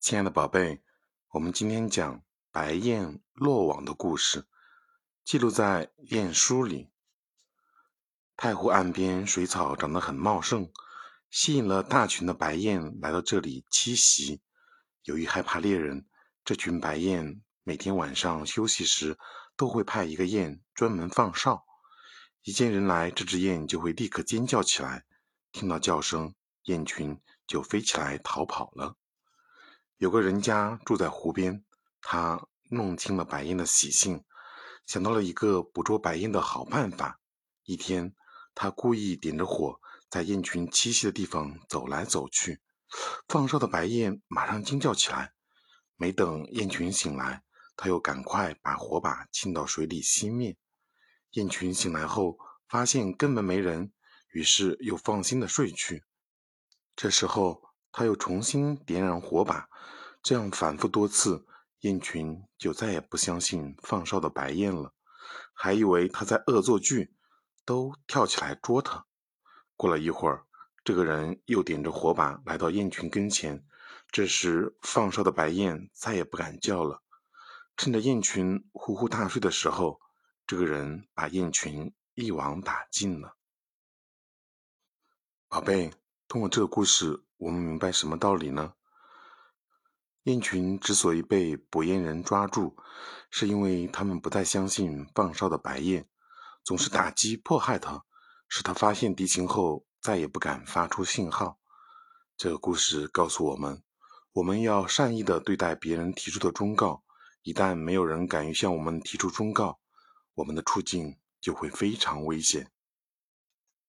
亲爱的宝贝，我们今天讲白雁落网的故事，记录在《雁书》里。太湖岸边水草长得很茂盛，吸引了大群的白雁来到这里栖息。由于害怕猎人，这群白雁每天晚上休息时都会派一个雁专门放哨。一见人来，这只雁就会立刻尖叫起来。听到叫声，雁群就飞起来逃跑了。有个人家住在湖边，他弄清了白雁的习性，想到了一个捕捉白雁的好办法。一天，他故意点着火，在雁群栖息的地方走来走去。放哨的白雁马上惊叫起来。没等雁群醒来，他又赶快把火把浸到水里熄灭。雁群醒来后，发现根本没人，于是又放心的睡去。这时候，他又重新点燃火把，这样反复多次，雁群就再也不相信放哨的白雁了，还以为他在恶作剧，都跳起来捉他。过了一会儿，这个人又点着火把来到雁群跟前，这时放哨的白雁再也不敢叫了。趁着雁群呼呼大睡的时候，这个人把雁群一网打尽了。宝贝，通过这个故事。我们明白什么道理呢？雁群之所以被捕雁人抓住，是因为他们不再相信放哨的白雁，总是打击迫害它，使它发现敌情后再也不敢发出信号。这个故事告诉我们，我们要善意的对待别人提出的忠告。一旦没有人敢于向我们提出忠告，我们的处境就会非常危险。